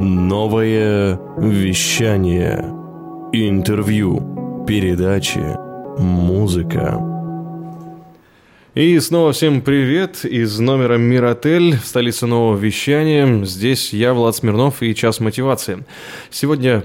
Новое вещание. Интервью. Передачи. Музыка. И снова всем привет из номера Миротель в столице нового вещания. Здесь я, Влад Смирнов и час мотивации. Сегодня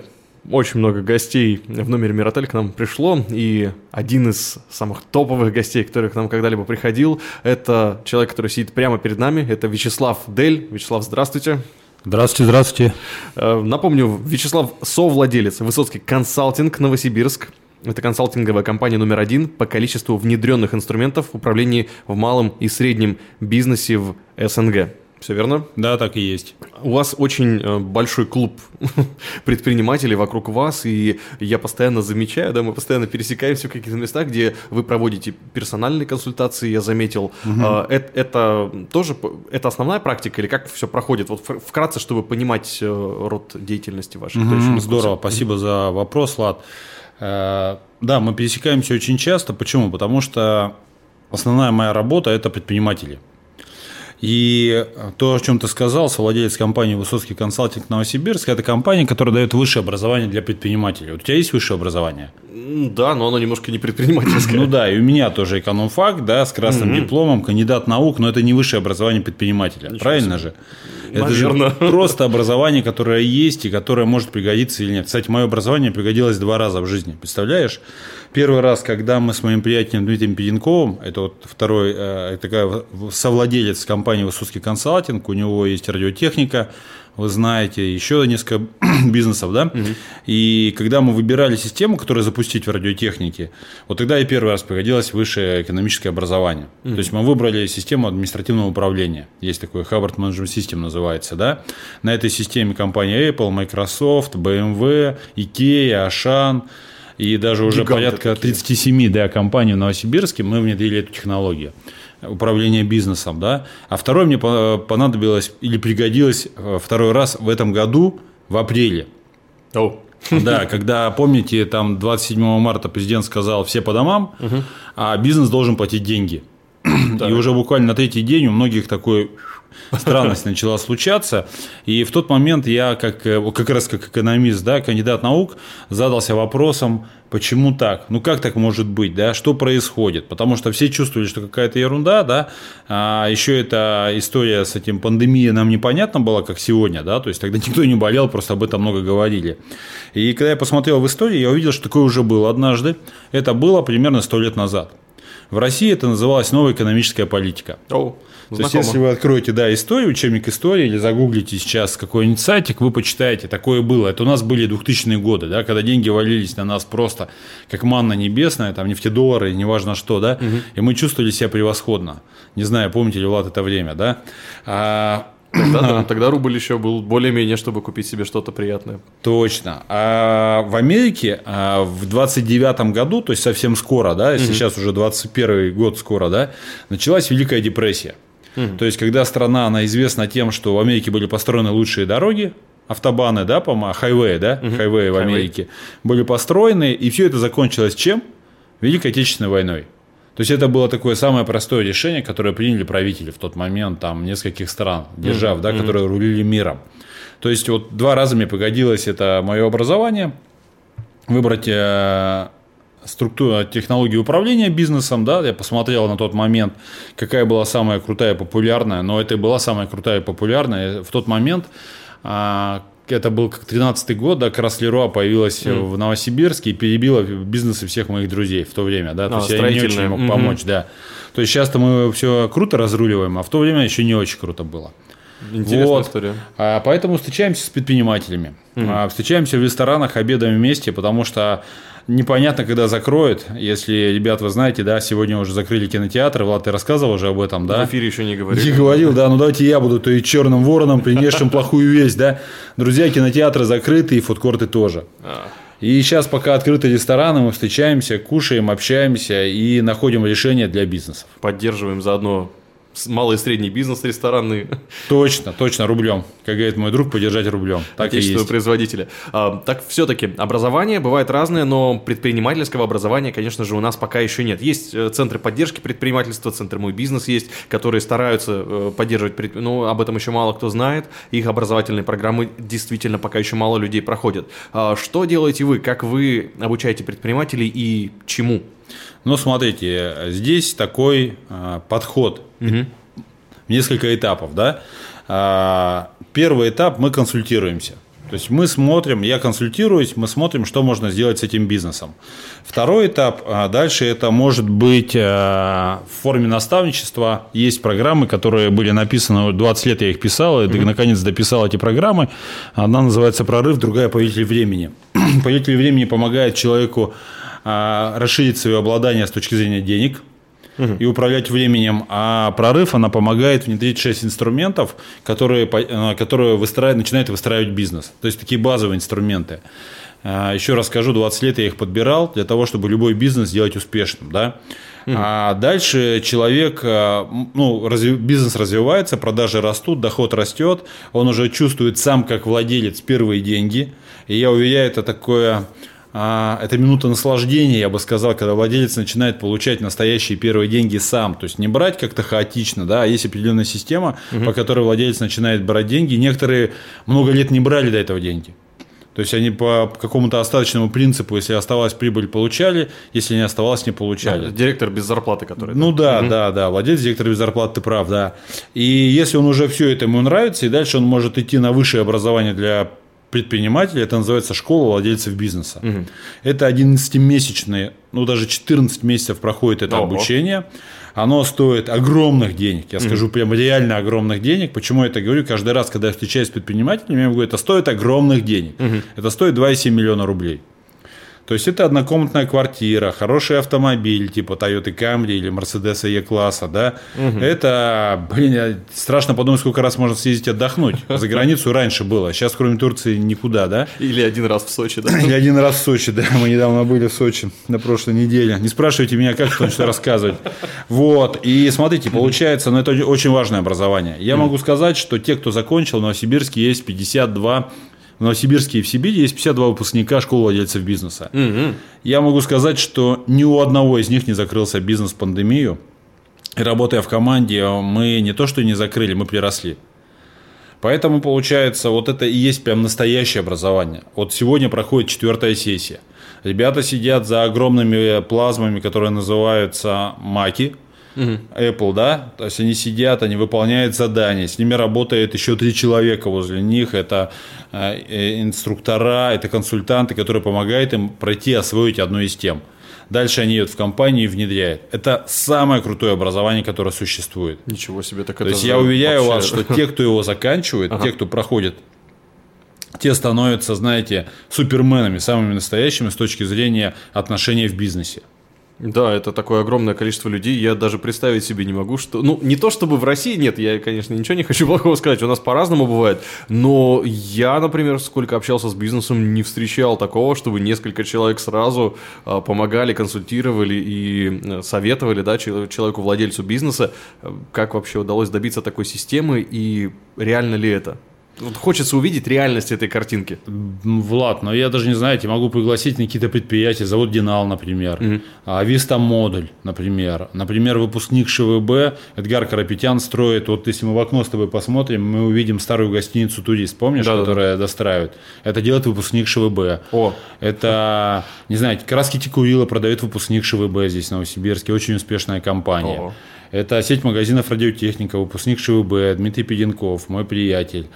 очень много гостей в номере Миротель к нам пришло, и один из самых топовых гостей, который к нам когда-либо приходил, это человек, который сидит прямо перед нами, это Вячеслав Дель. Вячеслав, здравствуйте. Здравствуйте, здравствуйте. Э, напомню, Вячеслав совладелец Высоцкий консалтинг Новосибирск. Это консалтинговая компания номер один по количеству внедренных инструментов в управлении в малом и среднем бизнесе в СНГ. Все верно? Да, так и есть. У вас очень э, большой клуб предпринимателей вокруг вас, и я постоянно замечаю, да, мы постоянно пересекаемся в каких-то местах, где вы проводите персональные консультации, я заметил. Угу. Это, это тоже, это основная практика или как все проходит? Вот вкратце, чтобы понимать э, род деятельности вашей. Угу, здорово, спасибо за вопрос, Влад. Э, да, мы пересекаемся очень часто. Почему? Потому что основная моя работа – это предприниматели – и то, о чем ты сказал, совладелец компании «Высоцкий консалтинг Новосибирск» – это компания, которая дает высшее образование для предпринимателей. Вот у тебя есть высшее образование? Да, но оно немножко не предпринимательское. Ну да, и у меня тоже экономфак, да, с красным дипломом, кандидат наук, но это не высшее образование предпринимателя. Правильно же? Это Наверное. же просто образование, которое есть и которое может пригодиться или нет. Кстати, мое образование пригодилось два раза в жизни. Представляешь? Первый раз, когда мы с моим приятелем Дмитрием Педенковым, это вот второй, э, такая совладелец компании «Высоцкий консалтинг», у него есть радиотехника, вы знаете, еще несколько бизнесов, да, угу. и когда мы выбирали систему, которую запустить в радиотехнике, вот тогда и первый раз пригодилось высшее экономическое образование. Угу. То есть мы выбрали систему административного управления, есть такой Harvard Management System называется, да, на этой системе компания Apple, Microsoft, BMW, IKEA, Ашан, и даже уже Гиганты порядка такие. 37 да, компаний в Новосибирске мы внедрили эту технологию управления бизнесом, да. А второй мне понадобилось или пригодилось э, второй раз в этом году в апреле. Oh. Да, когда, помните, там 27 марта президент сказал все по домам, угу. а бизнес должен платить деньги. И уже буквально на третий день у многих такой странность начала случаться. И в тот момент я, как, э, как раз как экономист, да, кандидат наук, задался вопросом, почему так? Ну, как так может быть, да? Что происходит? Потому что все чувствовали, что какая-то ерунда, да? А еще эта история с этим пандемией нам непонятна была, как сегодня, да? То есть тогда никто не болел, просто об этом много говорили. И когда я посмотрел в историю, я увидел, что такое уже было однажды. Это было примерно сто лет назад. В России это называлось новая экономическая политика. Oh. То есть, если вы откроете, да, историю, учебник истории, или загуглите сейчас какой-нибудь сайтик, вы почитаете, такое было. Это у нас были 2000-е годы, да, когда деньги валились на нас просто как манна небесная, там нефтедоллары, неважно что, да, угу. и мы чувствовали себя превосходно. Не знаю, помните ли, Влад, это время, да. А, Тогда, да, тогда рубль еще был более-менее, чтобы купить себе что-то приятное. Точно. А в Америке а в 29 году, то есть совсем скоро, да, угу. сейчас уже 21 год скоро, да, началась Великая депрессия. Угу. То есть, когда страна, она известна тем, что в Америке были построены лучшие дороги, автобаны, да, по-моему, хайвеи, да, угу. хайвеи в Америке, были построены, и все это закончилось чем? Великой Отечественной войной. То есть это было такое самое простое решение, которое приняли правители в тот момент там нескольких стран, держав, mm-hmm. да, которые рулили миром. То есть вот два раза мне погодилось это мое образование выбрать э, структуру, технологии управления бизнесом, да, я посмотрел на тот момент, какая была самая крутая, популярная, но это была самая крутая и популярная в тот момент, а, это был как 13 год, да, как раз Леруа появилась mm. в Новосибирске и перебила бизнесы всех моих друзей в то время, да, то а, есть я не очень мог mm-hmm. помочь, да. То есть сейчас-то мы все круто разруливаем, а в то время еще не очень круто было. Интересная вот. история. А, поэтому встречаемся с предпринимателями. Mm-hmm. А, встречаемся в ресторанах, обедаем вместе, потому что непонятно, когда закроют. Если, ребят, вы знаете, да, сегодня уже закрыли кинотеатр. Влад, ты рассказывал уже об этом, да? В эфире еще не говорил. Не говорил, да. Ну давайте я буду, то и черным вороном, принесшим плохую весть, да. Друзья, кинотеатры закрыты и фудкорты тоже. А. И сейчас, пока открыты рестораны, мы встречаемся, кушаем, общаемся и находим решения для бизнесов. Поддерживаем заодно малый и средний бизнес ресторанный. Точно, точно, рублем. Как говорит мой друг, поддержать рублем. Так и есть. производителя. А, так все-таки образование бывает разное, но предпринимательского образования, конечно же, у нас пока еще нет. Есть э, центры поддержки предпринимательства, центры «Мой бизнес» есть, которые стараются э, поддерживать, ну, об этом еще мало кто знает. Их образовательные программы действительно пока еще мало людей проходят. А, что делаете вы? Как вы обучаете предпринимателей и чему? Ну, смотрите, здесь такой э, подход угу. несколько этапов, да. А, первый этап мы консультируемся. То есть мы смотрим, я консультируюсь, мы смотрим, что можно сделать с этим бизнесом. Второй этап, а дальше это может быть в форме наставничества. Есть программы, которые были написаны, 20 лет я их писал, и mm-hmm. наконец дописал эти программы. Одна называется «Прорыв», другая «Повелитель времени». «Повелитель времени» помогает человеку а, расширить свое обладание с точки зрения денег угу. и управлять временем. А прорыв, она помогает внедрить 6 инструментов, которые, э, которые выстраивают, начинают выстраивать бизнес. То есть такие базовые инструменты. А, еще раз скажу, 20 лет я их подбирал для того, чтобы любой бизнес сделать успешным. Да? Mm. А дальше человек, э, ну, разви, бизнес развивается, продажи растут, доход растет, он уже чувствует сам как владелец первые деньги. И я уверяю, это такое это минута наслаждения, я бы сказал, когда владелец начинает получать настоящие первые деньги сам. То есть не брать как-то хаотично, да, а есть определенная система, угу. по которой владелец начинает брать деньги. Некоторые много лет не брали до этого деньги. То есть они по какому-то остаточному принципу, если оставалась прибыль, получали, если не оставалось, не получали. Да, директор без зарплаты, который. Ну да, угу. да, да. Владелец, директор без зарплаты, ты прав, да. И если он уже все это ему нравится, и дальше он может идти на высшее образование для предпринимателей, это называется школа владельцев бизнеса. Угу. Это 11-месячные, ну даже 14 месяцев проходит это Ого. обучение. Оно стоит огромных денег, я угу. скажу прям реально огромных денег. Почему я это говорю? Каждый раз, когда я встречаюсь с предпринимателями, я говорю, это стоит огромных денег. Угу. Это стоит 2,7 миллиона рублей. То есть это однокомнатная квартира, хороший автомобиль типа Toyota Camry или Mercedes E-класса, да. Угу. Это, блин, страшно подумать, сколько раз можно съездить отдохнуть. За границу раньше было, сейчас кроме Турции никуда, да. Или один раз в Сочи, да. Или один раз в Сочи, да. Мы недавно были в Сочи на прошлой неделе. Не спрашивайте меня, как что что рассказывать. Вот. И смотрите, получается, ну это очень важное образование. Я могу сказать, что те, кто закончил, в Новосибирске есть 52 в Новосибирске и в Сибири есть 52 выпускника школы владельцев бизнеса. Угу. Я могу сказать, что ни у одного из них не закрылся бизнес в пандемию. И работая в команде, мы не то что не закрыли, мы приросли. Поэтому, получается, вот это и есть прям настоящее образование. Вот сегодня проходит четвертая сессия. Ребята сидят за огромными плазмами, которые называются маки, угу. Apple, да, то есть они сидят, они выполняют задания, с ними работает еще три человека возле них, это э, э, инструктора, это консультанты, которые помогают им пройти, освоить одну из тем. Дальше они идут в компанию и внедряют. Это самое крутое образование, которое существует. Ничего себе, так То есть я уверяю вообще... вас, что те, кто его заканчивает, ага. те, кто проходит те становятся, знаете, суперменами, самыми настоящими с точки зрения отношений в бизнесе. Да, это такое огромное количество людей, я даже представить себе не могу, что... Ну, не то чтобы в России, нет, я, конечно, ничего не хочу плохого сказать, у нас по-разному бывает, но я, например, сколько общался с бизнесом, не встречал такого, чтобы несколько человек сразу а, помогали, консультировали и э, советовали, да, человеку, владельцу бизнеса, э, как вообще удалось добиться такой системы и реально ли это? Вот хочется увидеть реальность этой картинки. Влад, но я даже не знаю, я могу пригласить на какие-то предприятия, завод Динал, например, mm а Виста Модуль, например, например, выпускник ШВБ Эдгар Карапетян строит, вот если мы в окно с тобой посмотрим, мы увидим старую гостиницу «Турист», помнишь, да, которая да. достраивает? Это делает выпускник ШВБ. О. Это, не знаю, краски Тикурила продает выпускник ШВБ здесь, в Новосибирске, очень успешная компания. О. Это сеть магазинов радиотехника, выпускник ШВБ, Дмитрий Педенков, мой приятель.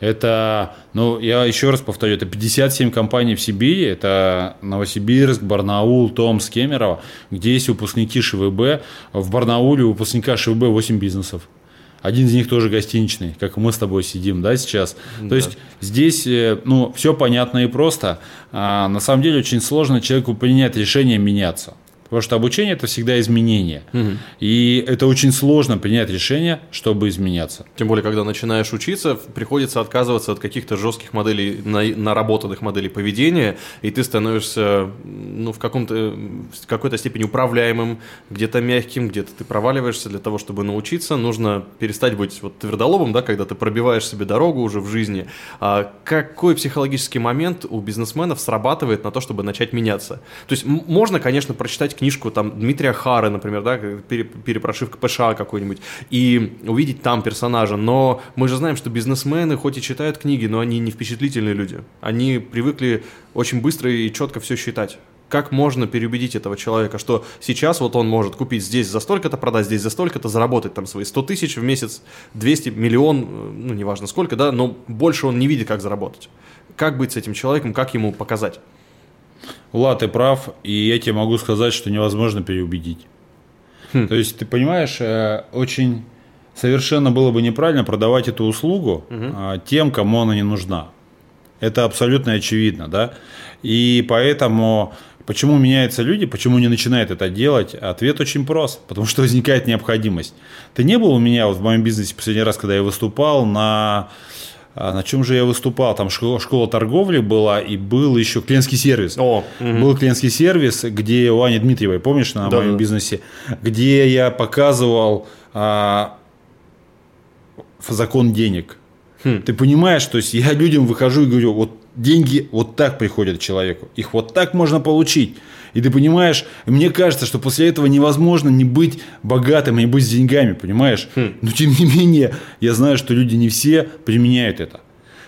Это, ну, я еще раз повторю, это 57 компаний в Сибири, это Новосибирск, Барнаул, Томск, Кемерово, где есть выпускники ШВБ. В Барнауле у выпускника ШВБ 8 бизнесов. Один из них тоже гостиничный, как мы с тобой сидим, да, сейчас. Да. То есть здесь, э, ну, все понятно и просто. А, на самом деле очень сложно человеку принять решение меняться. Потому что обучение это всегда изменение. Угу. И это очень сложно принять решение, чтобы изменяться. Тем более, когда начинаешь учиться, приходится отказываться от каких-то жестких моделей, наработанных моделей поведения, и ты становишься ну, в, каком-то, в какой-то степени управляемым, где-то мягким, где-то ты проваливаешься. Для того, чтобы научиться, нужно перестать быть вот твердолобым, да, когда ты пробиваешь себе дорогу уже в жизни. А какой психологический момент у бизнесменов срабатывает на то, чтобы начать меняться? То есть можно, конечно, прочитать книжку там Дмитрия Хары, например, да, перепрошивка ПШ какой-нибудь, и увидеть там персонажа, но мы же знаем, что бизнесмены хоть и читают книги, но они не впечатлительные люди. Они привыкли очень быстро и четко все считать как можно переубедить этого человека, что сейчас вот он может купить здесь за столько-то, продать здесь за столько-то, заработать там свои 100 тысяч в месяц, 200, миллион, э, ну, неважно сколько, да, но больше он не видит, как заработать. Как быть с этим человеком, как ему показать? Влад, ты прав, и я тебе могу сказать, что невозможно переубедить. Хм. То есть, ты понимаешь, э, очень совершенно было бы неправильно продавать эту услугу угу. тем, кому она не нужна. Это абсолютно очевидно, да. И поэтому Почему меняются люди, почему не начинают это делать? Ответ очень прост, потому что возникает необходимость. Ты не был у меня вот в моем бизнесе последний раз, когда я выступал на на чем же я выступал? Там школа, школа торговли была, и был еще клиентский сервис. О, угу. Был клиентский сервис, где у Ани Дмитриевой, помнишь, на да, моем да. бизнесе, где я показывал а, закон денег. Хм. Ты понимаешь, то есть я людям выхожу и говорю, вот деньги вот так приходят человеку, их вот так можно получить. И ты понимаешь, мне кажется, что после этого невозможно не быть богатым, не быть с деньгами, понимаешь? Хм. Но тем не менее, я знаю, что люди не все применяют это.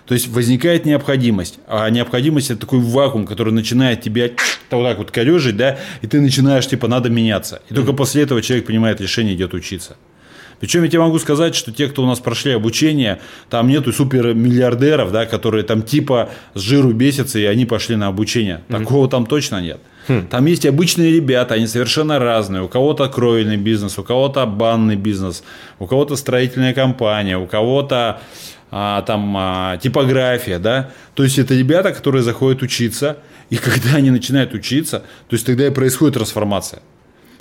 То есть возникает необходимость, а необходимость это такой вакуум, который начинает тебя вот так вот корежить, да, и ты начинаешь типа надо меняться. И только после этого человек принимает решение, идет учиться. Причем я тебе могу сказать, что те, кто у нас прошли обучение, там нету супермиллиардеров, да, которые там типа с жиру бесятся, и они пошли на обучение. Такого там точно нет. Хм. Там есть обычные ребята, они совершенно разные. У кого-то кровельный бизнес, у кого-то банный бизнес, у кого-то строительная компания, у кого-то а, там а, типография, да. То есть это ребята, которые заходят учиться, и когда они начинают учиться, то есть тогда и происходит трансформация.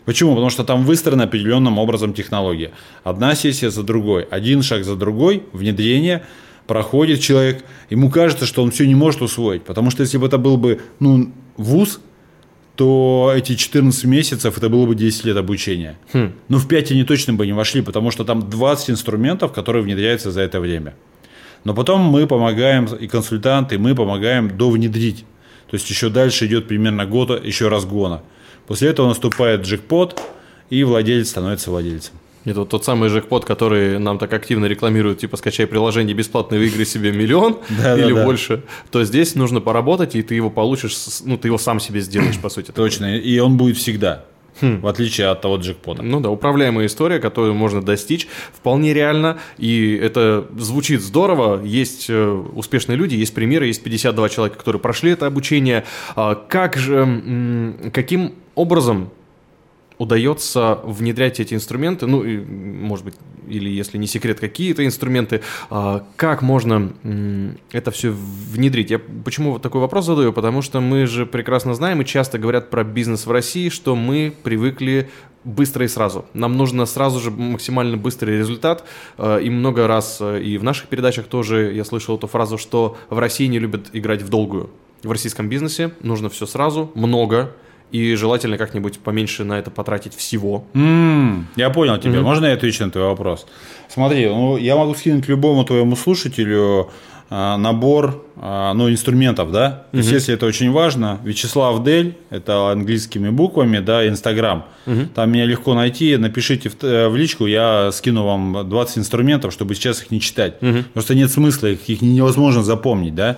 Почему? Потому что там выстроена определенным образом технология. Одна сессия за другой, один шаг за другой, внедрение, проходит человек, ему кажется, что он все не может усвоить. Потому что если бы это был бы ну, вуз, то эти 14 месяцев это было бы 10 лет обучения. Хм. Но в 5 они точно бы не вошли, потому что там 20 инструментов, которые внедряются за это время. Но потом мы помогаем, и консультанты, мы помогаем довнедрить. То есть еще дальше идет примерно год еще разгона. После этого наступает джекпот, и владелец становится владельцем. Это вот тот самый джекпот, который нам так активно рекламируют, типа скачай приложение бесплатно, выиграй себе миллион или больше, то здесь нужно поработать, и ты его получишь, ну, ты его сам себе сделаешь, по сути. Точно, и он будет всегда. Хм. В отличие от того джекпота. Ну да, управляемая история, которую можно достичь, вполне реально. И это звучит здорово. Есть э, успешные люди, есть примеры, есть 52 человека, которые прошли это обучение. А как же, каким образом удается внедрять эти инструменты, ну, и, может быть, или если не секрет, какие-то инструменты, а, как можно это все внедрить? Я почему такой вопрос задаю? Потому что мы же прекрасно знаем и часто говорят про бизнес в России, что мы привыкли быстро и сразу. Нам нужно сразу же максимально быстрый результат. А, и много раз э, и в наших передачах тоже я слышал эту фразу, что в России не любят играть в долгую. В российском бизнесе нужно все сразу, много, и желательно как-нибудь поменьше на это потратить всего. Mm, я понял тебя. Mm-hmm. Можно я отвечу на твой вопрос? Смотри, ну, я могу скинуть любому твоему слушателю а, набор а, ну, инструментов, да. То есть, если это очень важно, Вячеслав Дель, это английскими буквами, да, Инстаграм. Угу. Там меня легко найти, напишите в, э, в личку, я скину вам 20 инструментов, чтобы сейчас их не читать. Угу. Просто нет смысла, их, их невозможно запомнить, да.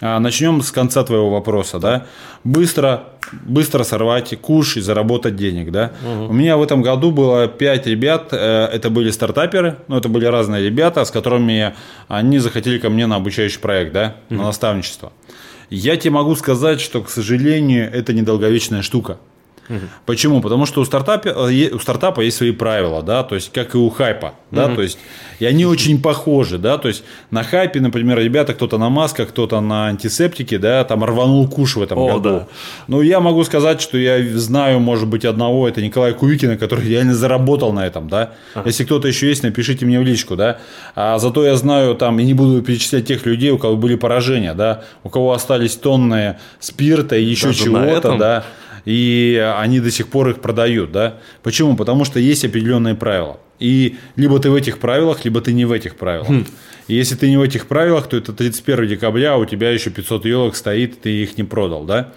А, начнем с конца твоего вопроса, да. Быстро, быстро сорвать куш и заработать денег, да. Угу. У меня в этом году было 5 ребят, э, это были стартаперы, ну, это были разные ребята, с которыми они захотели ко мне на обучающий проект, да, угу. на наставничество. Я тебе могу сказать, что, к сожалению, это недолговечная штука. Угу. Почему? Потому что у стартапа, э, у стартапа есть свои правила, да, то есть как и у хайпа, да, угу. то есть и они очень похожи, да, то есть на хайпе, например, ребята, кто-то на масках, кто-то на антисептике, да, там рванул куш в этом О, году. Да. Ну, я могу сказать, что я знаю, может быть, одного, это Николай Кувикина, который реально заработал на этом, да. Ага. Если кто-то еще есть, напишите мне в личку, да. А зато я знаю там, и не буду перечислять тех людей, у кого были поражения, да, у кого остались тонны спирта и еще чего-то, да и они до сих пор их продают, да? Почему? Потому что есть определенные правила. И либо ты в этих правилах, либо ты не в этих правилах. Хм. И если ты не в этих правилах, то это 31 декабря, а у тебя еще 500 елок стоит, ты их не продал, да?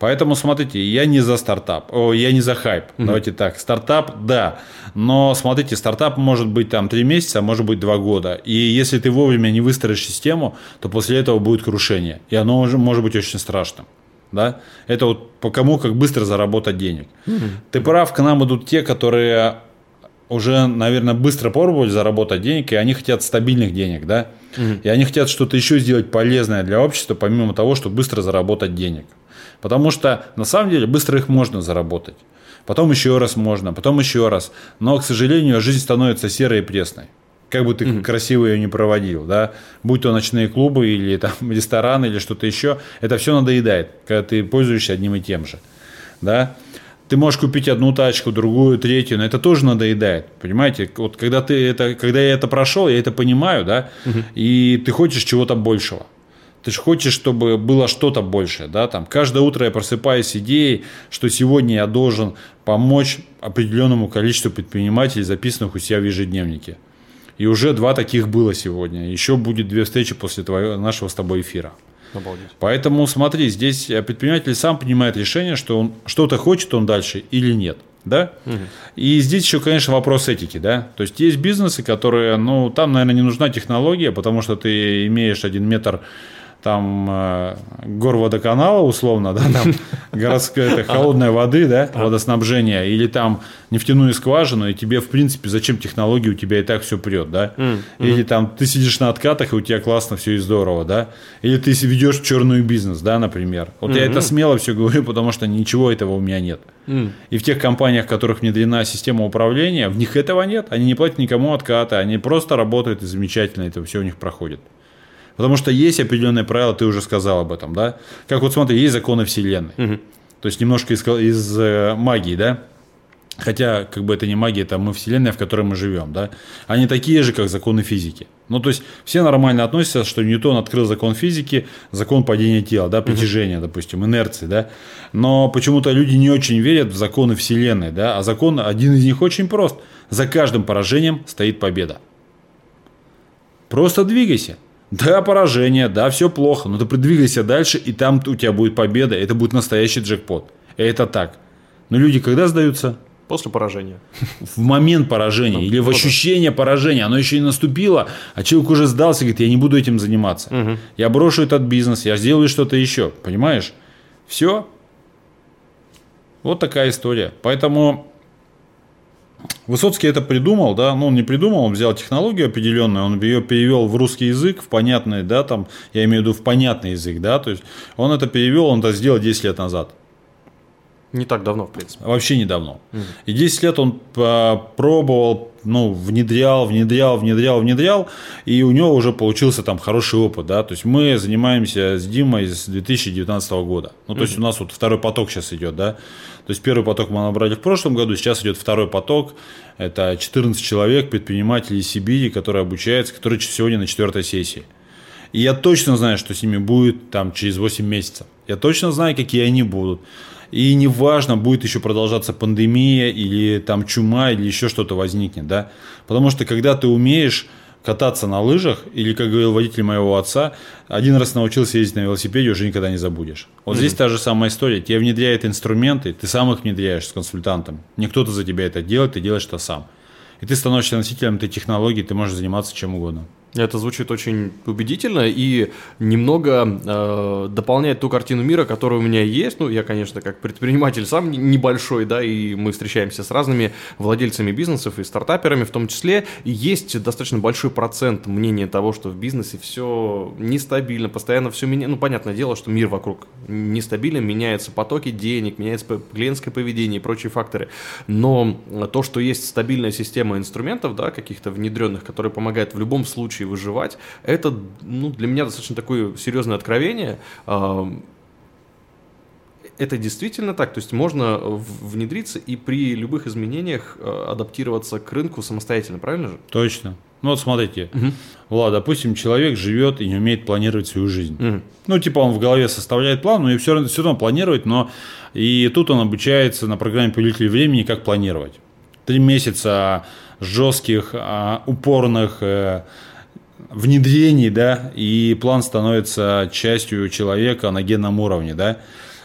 Поэтому смотрите, я не за стартап, о, я не за хайп. Mm-hmm. Давайте так, стартап, да. Но смотрите, стартап может быть там 3 месяца, а может быть 2 года. И если ты вовремя не выстроишь систему, то после этого будет крушение. И оно может быть очень страшным да, это вот по кому как быстро заработать денег. Mm-hmm. Ты прав, к нам идут те, которые уже, наверное, быстро пробовали заработать денег, и они хотят стабильных денег, да, mm-hmm. и они хотят что-то еще сделать полезное для общества, помимо того, чтобы быстро заработать денег. Потому что, на самом деле, быстро их можно заработать. Потом еще раз можно, потом еще раз. Но, к сожалению, жизнь становится серой и пресной как бы ты mm-hmm. красиво ее не проводил, да, будь то ночные клубы или там рестораны или что-то еще, это все надоедает, когда ты пользуешься одним и тем же, да. Ты можешь купить одну тачку, другую, третью, но это тоже надоедает, понимаете? Вот когда ты это, когда я это прошел, я это понимаю, да, mm-hmm. и ты хочешь чего-то большего. Ты же хочешь, чтобы было что-то большее, да, там каждое утро я просыпаюсь с идеей, что сегодня я должен помочь определенному количеству предпринимателей, записанных у себя в ежедневнике. И уже два таких было сегодня. Еще будет две встречи после твоего, нашего с тобой эфира. Обалдеть. Поэтому смотри, здесь предприниматель сам принимает решение, что он что-то хочет он дальше или нет. Да? Угу. И здесь еще, конечно, вопрос этики, да. То есть есть бизнесы, которые, ну, там, наверное, не нужна технология, потому что ты имеешь один метр там э, горводоканала условно, да, там городская это, холодной воды, да, водоснабжение, или там нефтяную скважину, и тебе, в принципе, зачем технологии, у тебя и так все прет, да, или там ты сидишь на откатах, и у тебя классно все и здорово, да, или ты ведешь черную бизнес, да, например. Вот я это смело все говорю, потому что ничего этого у меня нет. И в тех компаниях, в которых внедрена система управления, в них этого нет, они не платят никому откаты, они просто работают и замечательно это все у них проходит. Потому что есть определенные правила, ты уже сказал об этом, да? Как вот смотри, есть законы Вселенной. Угу. То есть немножко из, из э, магии, да? Хотя, как бы это не магия, это мы Вселенная, в которой мы живем, да? Они такие же, как законы физики. Ну, то есть, все нормально относятся, что Ньютон открыл закон физики, закон падения тела, да, притяжения, угу. допустим, инерции, да? Но почему-то люди не очень верят в законы Вселенной, да? А закон, один из них очень прост. За каждым поражением стоит победа. Просто двигайся. Да, поражение, да, все плохо, но ты продвигайся дальше, и там у тебя будет победа, это будет настоящий джекпот. Это так. Но люди когда сдаются? После поражения. В момент поражения ну, или в ощущение поражения. Оно еще не наступило, а человек уже сдался, говорит, я не буду этим заниматься. Угу. Я брошу этот бизнес, я сделаю что-то еще. Понимаешь? Все. Вот такая история. Поэтому Высоцкий это придумал, да, ну он не придумал, он взял технологию определенную, он ее перевел в русский язык, в понятный, да, там, я имею в виду в понятный язык, да, то есть он это перевел, он это сделал 10 лет назад. Не так давно, в принципе. Вообще недавно. Угу. И 10 лет он пробовал, ну, внедрял, внедрял, внедрял, внедрял, и у него уже получился там хороший опыт, да, то есть мы занимаемся с Димой с 2019 года. Ну, то угу. есть у нас вот второй поток сейчас идет, да. То есть первый поток мы набрали в прошлом году, сейчас идет второй поток. Это 14 человек, предпринимателей Сибири, которые обучаются, которые сегодня на четвертой сессии. И я точно знаю, что с ними будет там через 8 месяцев. Я точно знаю, какие они будут. И неважно, будет еще продолжаться пандемия или там чума или еще что-то возникнет, да. Потому что когда ты умеешь кататься на лыжах, или, как говорил водитель моего отца, один раз научился ездить на велосипеде, уже никогда не забудешь. Вот mm-hmm. здесь та же самая история. Тебе внедряют инструменты, ты сам их внедряешь с консультантом. Не за тебя это делает, ты делаешь это сам. И ты становишься носителем этой технологии, ты можешь заниматься чем угодно. Это звучит очень убедительно и немного э, дополняет ту картину мира, которая у меня есть. Ну, я, конечно, как предприниматель сам небольшой, да, и мы встречаемся с разными владельцами бизнесов и стартаперами в том числе. И есть достаточно большой процент мнения того, что в бизнесе все нестабильно, постоянно все меняется. Ну, понятное дело, что мир вокруг нестабилен, меняются потоки денег, меняется клиентское поведение и прочие факторы. Но то, что есть стабильная система инструментов, да, каких-то внедренных, которые помогают в любом случае выживать, это ну, для меня достаточно такое серьезное откровение. Это действительно так, то есть можно внедриться и при любых изменениях э, адаптироваться к рынку самостоятельно, правильно же? Точно. Ну вот смотрите, угу. Влад, допустим, человек живет и не умеет планировать свою жизнь. Угу. Ну, типа он в голове составляет план, но и все равно, все равно планирует, но и тут он обучается на программе повелителя времени, как планировать. Три месяца жестких, а, упорных э, внедрений, да, и план становится частью человека на генном уровне, да.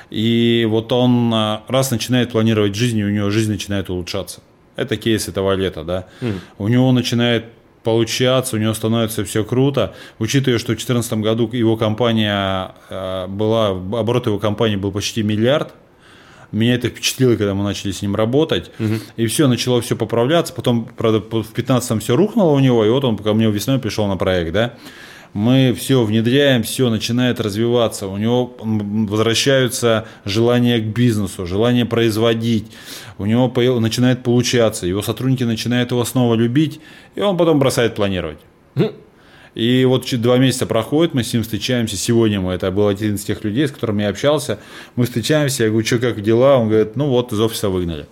И вот он а, раз начинает планировать жизнь, и у него жизнь начинает улучшаться. Это кейс этого лета, да. Mm. У него начинает получаться, у него становится все круто. Учитывая, что в 2014 году его компания а, была, оборот его компании был почти миллиард, меня это впечатлило, когда мы начали с ним работать. Угу. И все, начало все поправляться. Потом, правда, в 15-м все рухнуло у него, и вот он ко мне весной пришел на проект, да. Мы все внедряем, все начинает развиваться. У него возвращаются желания к бизнесу, желание производить. У него начинает получаться. Его сотрудники начинают его снова любить, и он потом бросает планировать. И вот два месяца проходит, мы с ним встречаемся. Сегодня мы, это был один из тех людей, с которыми я общался. Мы встречаемся, я говорю, что, как дела? Он говорит, ну вот, из офиса выгнали.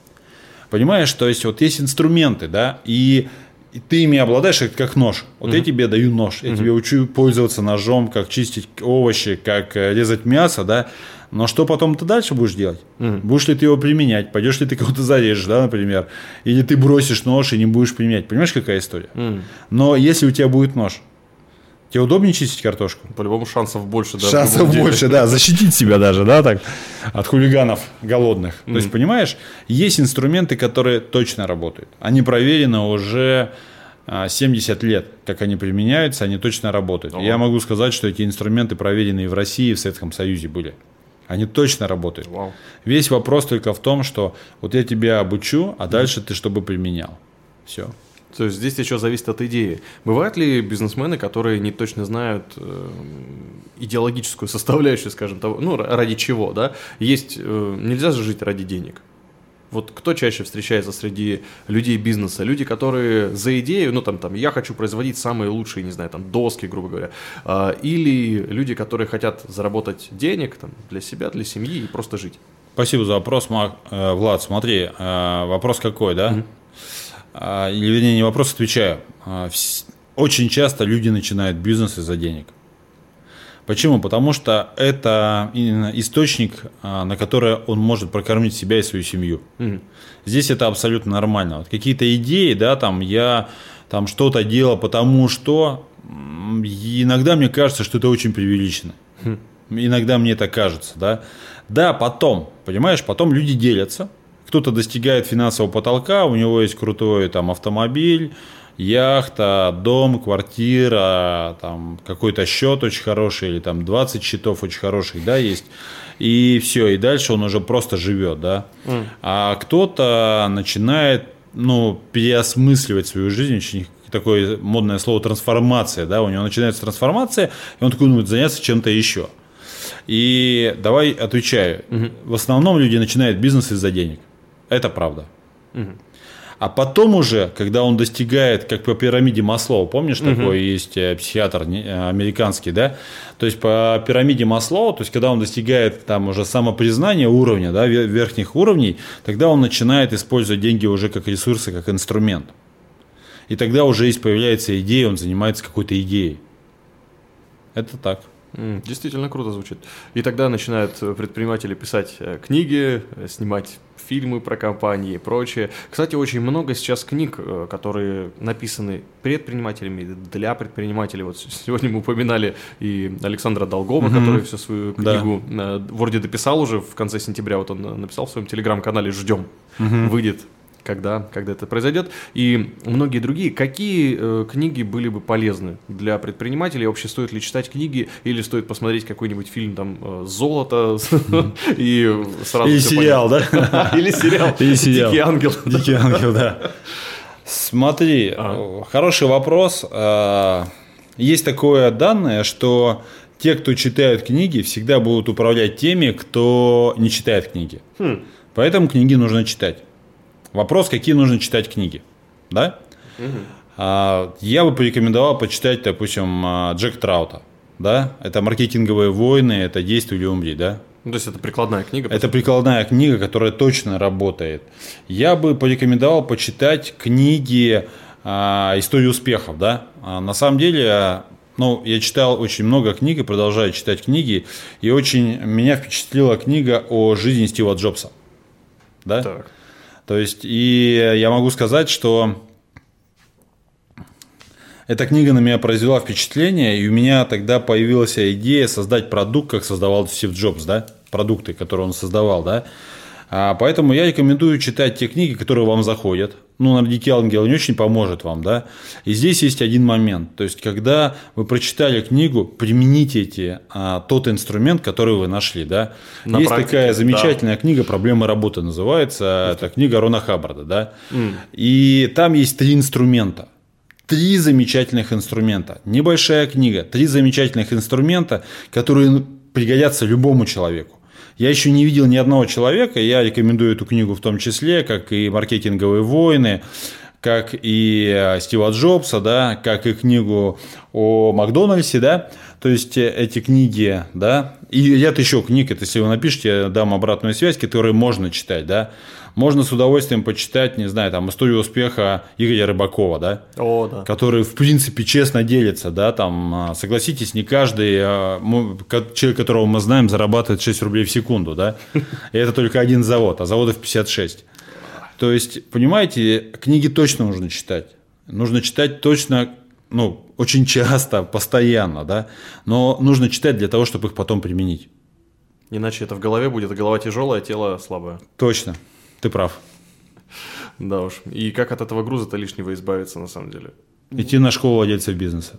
Понимаешь, то есть вот есть инструменты, да, и и ты ими обладаешь, это как нож. Вот mm-hmm. я тебе даю нож, я mm-hmm. тебе учу пользоваться ножом, как чистить овощи, как э, резать мясо, да. Но что потом ты дальше будешь делать? Mm-hmm. Будешь ли ты его применять? Пойдешь ли ты кого-то зарежешь, да, например? Или ты бросишь нож и не будешь применять? Понимаешь, какая история? Mm-hmm. Но если у тебя будет нож, Тебе удобнее чистить картошку? По-любому шансов больше, да. Шансов больше, да, защитить себя даже, да, так, от хулиганов голодных. Mm-hmm. То есть, понимаешь, есть инструменты, которые точно работают. Они проверены уже 70 а, лет, как они применяются, они точно работают. Oh. Я могу сказать, что эти инструменты проверены и в России, и в Советском Союзе были. Они точно работают. Wow. Весь вопрос только в том, что вот я тебя обучу, а дальше mm-hmm. ты чтобы применял. Все. То есть здесь еще зависит от идеи. Бывают ли бизнесмены, которые не точно знают э, идеологическую составляющую, скажем, того, ну, ради чего, да? Есть, э, нельзя же жить ради денег. Вот кто чаще встречается среди людей бизнеса? Люди, которые за идею, ну там, там, я хочу производить самые лучшие, не знаю, там, доски, грубо говоря. Э, или люди, которые хотят заработать денег там, для себя, для семьи и просто жить. Спасибо за вопрос, Мак. Э, Влад. Смотри, э, вопрос какой, да? Mm-hmm. А, или вернее не вопрос, отвечаю. А, очень часто люди начинают бизнес из-за денег. Почему? Потому что это источник, а, на который он может прокормить себя и свою семью. Угу. Здесь это абсолютно нормально. Вот какие-то идеи, да, там я там что-то делал, потому что иногда мне кажется, что это очень преувеличено. Угу. Иногда мне это кажется, да. Да, потом, понимаешь, потом люди делятся, кто-то достигает финансового потолка, у него есть крутой там автомобиль, яхта, дом, квартира, там какой-то счет очень хороший, или там 20 счетов очень хороших, да, есть. И все, и дальше он уже просто живет, да. Mm. А кто-то начинает, ну, переосмысливать свою жизнь, очень такое модное слово трансформация, да, у него начинается трансформация, и он такой думает заняться чем-то еще. И давай отвечаю. Угу. В основном люди начинают бизнес из-за денег. Это правда. Угу. А потом уже, когда он достигает, как по пирамиде Маслоу, помнишь, угу. такой есть э, психиатр э, американский, да? То есть по пирамиде Маслоу, то есть когда он достигает там уже самопризнания уровня, да, верхних уровней, тогда он начинает использовать деньги уже как ресурсы, как инструмент. И тогда уже есть появляется идея, он занимается какой-то идеей. Это так. Действительно круто звучит. И тогда начинают предприниматели писать э, книги, снимать фильмы про компании и прочее. Кстати, очень много сейчас книг, э, которые написаны предпринимателями, для предпринимателей. Вот сегодня мы упоминали и Александра Долгова, угу. который всю свою книгу да. Э, вроде дописал уже в конце сентября. Вот он написал в своем телеграм-канале «Ждем». Угу. Выйдет когда, когда это произойдет. И многие другие. Какие э, книги были бы полезны для предпринимателей? Вообще стоит ли читать книги или стоит посмотреть какой-нибудь фильм там э, «Золото» и сразу Или сериал, да? Или сериал «Дикий ангел». «Дикий ангел», да. Смотри, а. хороший вопрос. А, есть такое данное, что те, кто читают книги, всегда будут управлять теми, кто не читает книги. Хм. Поэтому книги нужно читать. Вопрос, какие нужно читать книги. Да? Угу. Я бы порекомендовал почитать, допустим, а, Джек Траута. Да? Это маркетинговые войны, это действуй или умри, да? Ну, то есть это прикладная книга? Это прикладная книга, которая точно работает. Я бы порекомендовал почитать книги а, истории успехов, да. А, на самом деле, ну, я читал очень много книг и продолжаю читать книги, и очень меня впечатлила книга о жизни Стива Джобса, да. Так. То есть, и я могу сказать, что эта книга на меня произвела впечатление, и у меня тогда появилась идея создать продукт, как создавал Стив Джобс, да, продукты, которые он создавал, да. А поэтому я рекомендую читать те книги, которые вам заходят. Ну, «Дикий ангел» не очень поможет вам, да. И здесь есть один момент. То есть, когда вы прочитали книгу, примените эти, а, тот инструмент, который вы нашли, да. На есть практике, такая замечательная да. книга «Проблема работы» называется. Это книга Рона Хаббарда, да. Mm. И там есть три инструмента три замечательных инструмента. Небольшая книга, три замечательных инструмента, которые пригодятся любому человеку. Я еще не видел ни одного человека, я рекомендую эту книгу в том числе, как и «Маркетинговые войны», как и э, Стива Джобса, да, как и книгу о Макдональдсе, да, то есть э, эти книги, да, и ряд еще книг, это если вы напишите, я дам обратную связь, которые можно читать, да, можно с удовольствием почитать, не знаю, там, историю успеха Игоря Рыбакова, да? О, да. Который, в принципе, честно делится, да, там, а, согласитесь, не каждый а, человек, которого мы знаем, зарабатывает 6 рублей в секунду, да? И это только один завод, а заводов 56. То есть, понимаете, книги точно нужно читать. Нужно читать точно, ну, очень часто, постоянно, да, но нужно читать для того, чтобы их потом применить. Иначе это в голове будет, голова тяжелая, тело слабое. Точно. Ты прав. Да уж. И как от этого груза-то лишнего избавиться на самом деле? Идти на школу владельцев бизнеса.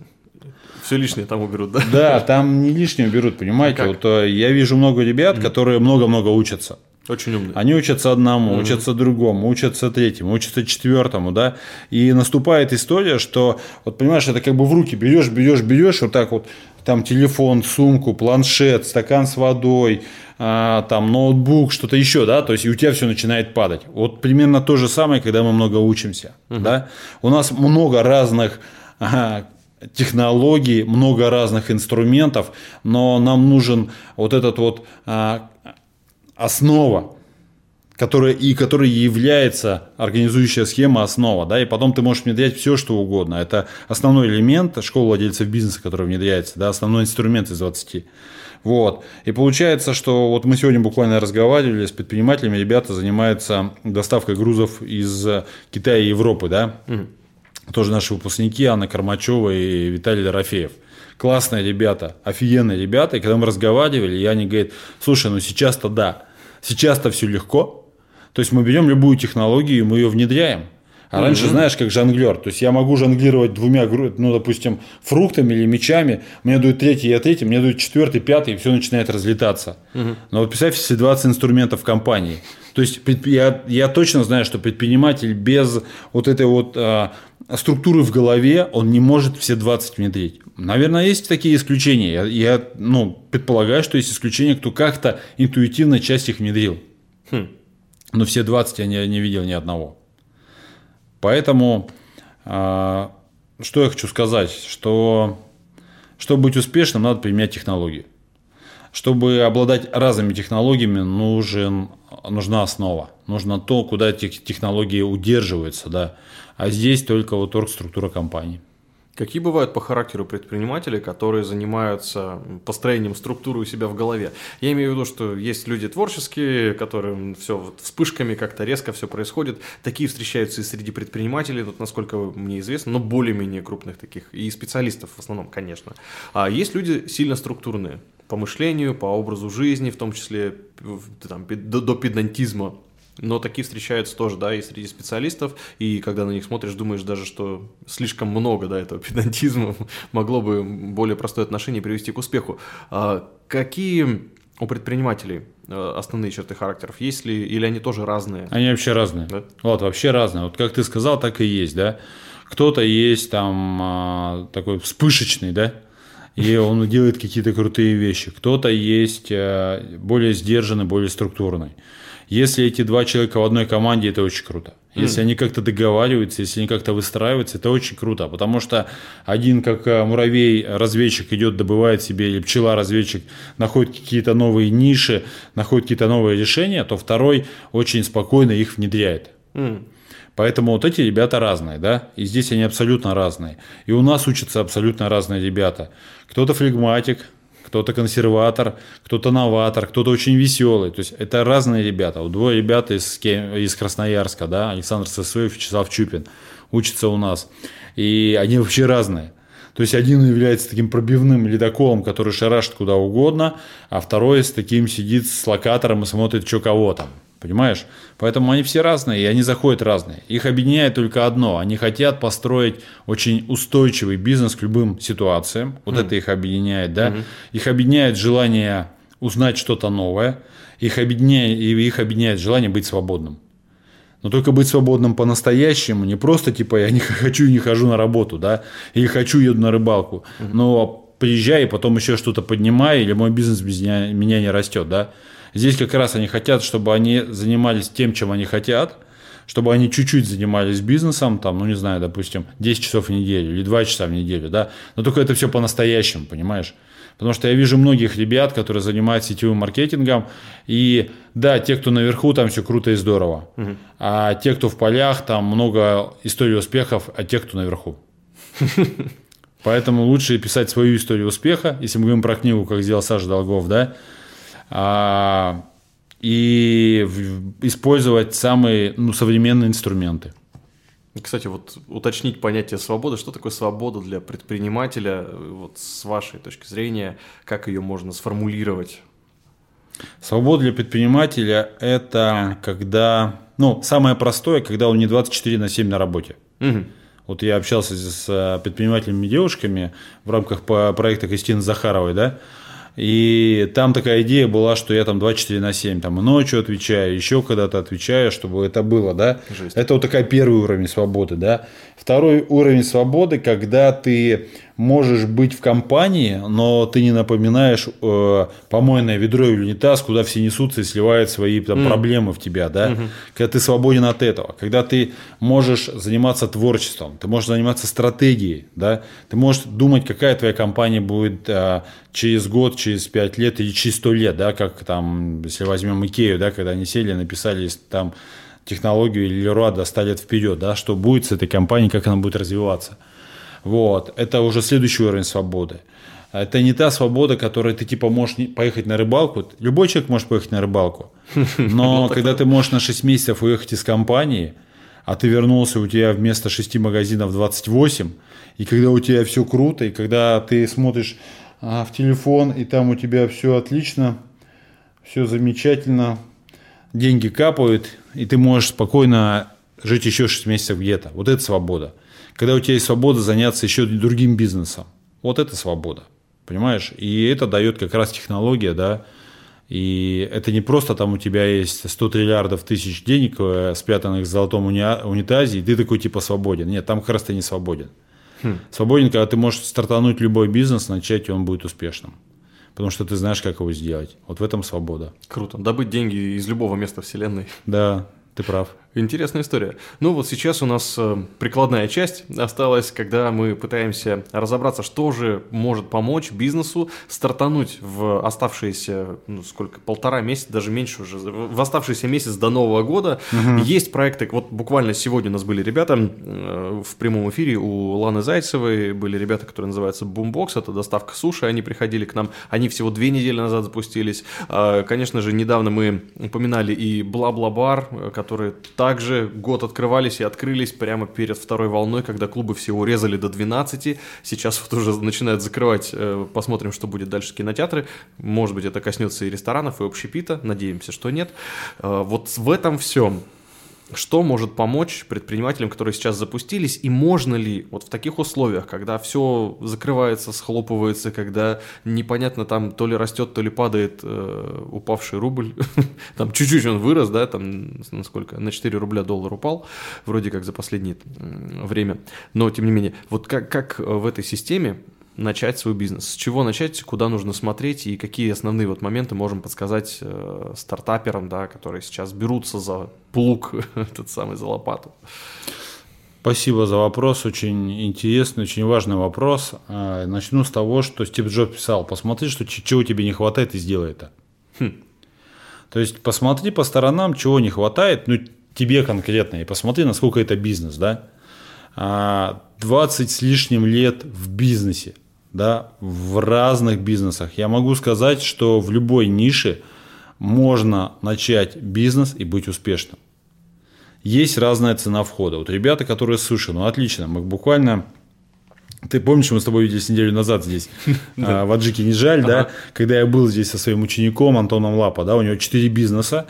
Все лишнее там уберут, да? Да, там не лишнее берут, понимаете. А вот э, я вижу много ребят, которые много-много учатся. Очень умные. Они учатся одному, mm-hmm. учатся другому, учатся третьему, учатся четвертому, да. И наступает история, что, вот понимаешь, это как бы в руки берешь, берешь, берешь, вот так вот, там телефон, сумку, планшет, стакан с водой, там ноутбук, что-то еще, да, то есть и у тебя все начинает падать. Вот примерно то же самое, когда мы много учимся, угу. да. У нас много разных ага, технологий, много разных инструментов, но нам нужен вот этот вот а, основа, которая, и которая является организующая схема основа, да, и потом ты можешь внедрять все, что угодно. Это основной элемент школы владельцев бизнеса, который внедряется, да, основной инструмент из 20. Вот. И получается, что вот мы сегодня буквально разговаривали с предпринимателями, ребята занимаются доставкой грузов из Китая и Европы, да, угу. тоже наши выпускники Анна Кармачева и Виталий Дорофеев классные ребята, офигенные ребята. И когда мы разговаривали, и они говорят, слушай, ну сейчас-то да, сейчас-то все легко. То есть мы берем любую технологию, и мы ее внедряем. А угу. раньше, знаешь, как жонглер. То есть я могу жонглировать двумя, ну, допустим, фруктами или мечами. Мне дают третий, я третий, мне дают четвертый, пятый, и все начинает разлетаться. Угу. Но вот представь все 20 инструментов в компании. То есть я, я точно знаю, что предприниматель без вот этой вот а, структуры в голове, он не может все 20 внедрить. Наверное, есть такие исключения. Я, я ну, предполагаю, что есть исключения, кто как-то интуитивно часть их внедрил. Хм. Но все 20 я не, не видел ни одного. Поэтому, э, что я хочу сказать, что чтобы быть успешным, надо применять технологии. Чтобы обладать разными технологиями, нужен, нужна основа. Нужно то, куда эти технологии удерживаются. Да. А здесь только вот оргструктура компании. Какие бывают по характеру предприниматели, которые занимаются построением структуры у себя в голове? Я имею в виду, что есть люди творческие, которым все вот вспышками как-то резко все происходит. Такие встречаются и среди предпринимателей, вот насколько мне известно, но более-менее крупных таких, и специалистов в основном, конечно. А есть люди сильно структурные по мышлению, по образу жизни, в том числе там, до педантизма Но такие встречаются тоже, да, и среди специалистов, и когда на них смотришь, думаешь даже, что слишком много, да, этого педантизма могло бы более простое отношение привести к успеху. А какие у предпринимателей э, основные черты характеров? Есть ли, или они тоже разные? Они вообще разные. Да? Вот, вообще разные. Вот как ты сказал, так и есть, да. Кто-то есть там а, такой вспышечный, да, и он делает какие-то крутые вещи. Кто-то есть э, более сдержанный, более структурный. Если эти два человека в одной команде, это очень круто. Если mm. они как-то договариваются, если они как-то выстраиваются, это очень круто, потому что один, как э, муравей-разведчик, идет, добывает себе, или пчела-разведчик, находит какие-то новые ниши, находит какие-то новые решения, то второй очень спокойно их внедряет. Mm. Поэтому вот эти ребята разные, да, и здесь они абсолютно разные. И у нас учатся абсолютно разные ребята. Кто-то флегматик, кто-то консерватор, кто-то новатор, кто-то очень веселый. То есть это разные ребята. Вот двое ребят из, из Красноярска, да, Александр Сысоев и Вячеслав Чупин учатся у нас. И они вообще разные. То есть один является таким пробивным ледоколом, который шарашит куда угодно, а второй с таким сидит с локатором и смотрит, что кого там. Понимаешь? Поэтому они все разные, и они заходят разные. Их объединяет только одно. Они хотят построить очень устойчивый бизнес к любым ситуациям. Вот mm. это их объединяет, да. Mm-hmm. Их объединяет желание узнать что-то новое. Их объединяет, их объединяет желание быть свободным. Но только быть свободным по-настоящему, не просто типа я не хочу и не хожу на работу, да, или хочу еду на рыбалку, mm-hmm. но приезжай и потом еще что-то поднимай, или мой бизнес без меня, меня не растет, да. Здесь как раз они хотят, чтобы они занимались тем, чем они хотят, чтобы они чуть-чуть занимались бизнесом, там, ну не знаю, допустим, 10 часов в неделю или 2 часа в неделю, да, но только это все по-настоящему, понимаешь? Потому что я вижу многих ребят, которые занимаются сетевым маркетингом, и да, те, кто наверху, там все круто и здорово, угу. а те, кто в полях, там много историй успехов, а те, кто наверху. Поэтому лучше писать свою историю успеха, если мы говорим про книгу, как сделал Саша Долгов, да, и использовать самые ну, современные инструменты. Кстати, вот уточнить понятие свободы. Что такое свобода для предпринимателя? Вот с вашей точки зрения, как ее можно сформулировать? Свобода для предпринимателя – это когда, ну, самое простое, когда он не 24 на 7 на работе. Угу. Вот я общался с предпринимательными девушками в рамках проекта Кристины Захаровой, да, и там такая идея была, что я там 24 на 7, там и ночью отвечаю, еще когда-то отвечаю, чтобы это было, да. Жесть. Это вот такой первый уровень свободы, да. Второй уровень свободы, когда ты можешь быть в компании, но ты не напоминаешь э, помойное ведро или унитаз, куда все несутся и сливают свои там, mm. проблемы в тебя, да, mm-hmm. когда ты свободен от этого, когда ты можешь заниматься творчеством, ты можешь заниматься стратегией, да, ты можешь думать, какая твоя компания будет э, через год, через пять лет или через сто лет, да, как там, если возьмем Икею, да, когда они сели, написали там технологию или Леруа до 100 лет вперед, да, что будет с этой компанией, как она будет развиваться. Вот. Это уже следующий уровень свободы. Это не та свобода, которой ты типа можешь поехать на рыбалку. Любой человек может поехать на рыбалку. Но когда ты можешь на 6 месяцев уехать из компании, а ты вернулся, у тебя вместо 6 магазинов 28, и когда у тебя все круто, и когда ты смотришь а, в телефон, и там у тебя все отлично, все замечательно, деньги капают, и ты можешь спокойно жить еще 6 месяцев где-то. Вот это свобода когда у тебя есть свобода заняться еще другим бизнесом. Вот это свобода, понимаешь? И это дает как раз технология, да, и это не просто там у тебя есть 100 триллиардов тысяч денег, э, спрятанных в золотом унитазе, и ты такой типа свободен. Нет, там как раз ты не свободен. Хм. Свободен, когда ты можешь стартануть любой бизнес, начать, и он будет успешным. Потому что ты знаешь, как его сделать. Вот в этом свобода. Круто. Добыть деньги из любого места Вселенной. Да, ты прав. Интересная история. Ну вот сейчас у нас э, прикладная часть осталась, когда мы пытаемся разобраться, что же может помочь бизнесу стартануть в оставшиеся, ну сколько, полтора месяца, даже меньше уже, в оставшийся месяц до Нового года. Угу. Есть проекты, вот буквально сегодня у нас были ребята э, в прямом эфире у Ланы Зайцевой, были ребята, которые называются Boombox, это доставка суши, они приходили к нам, они всего две недели назад запустились. Э, конечно же, недавно мы упоминали и Бла-Бла-Бар, который также год открывались и открылись прямо перед второй волной, когда клубы все урезали до 12. Сейчас вот уже начинают закрывать. Э, посмотрим, что будет дальше кинотеатры. Может быть, это коснется и ресторанов, и общепита. Надеемся, что нет. Э, вот в этом всем что может помочь предпринимателям, которые сейчас запустились, и можно ли вот в таких условиях, когда все закрывается, схлопывается, когда непонятно там то ли растет, то ли падает э, упавший рубль, там чуть-чуть он вырос, да, там насколько, на 4 рубля доллар упал, вроде как за последнее время, но тем не менее, вот как, как в этой системе начать свой бизнес? С чего начать, куда нужно смотреть и какие основные вот моменты можем подсказать э, стартаперам, да, которые сейчас берутся за плуг, этот самый, за лопату? Спасибо за вопрос, очень интересный, очень важный вопрос. А, начну с того, что Стив Джобс писал, посмотри, что, чего тебе не хватает и сделай это. Хм. То есть посмотри по сторонам, чего не хватает, ну тебе конкретно, и посмотри, насколько это бизнес, да. 20 а, с лишним лет в бизнесе да, в разных бизнесах. Я могу сказать, что в любой нише можно начать бизнес и быть успешным. Есть разная цена входа. Вот ребята, которые слушают, ну отлично, мы буквально ты помнишь, мы с тобой виделись неделю назад здесь, а, в Аджике не жаль, да, когда я был здесь со своим учеником Антоном Лапа, да, у него четыре бизнеса,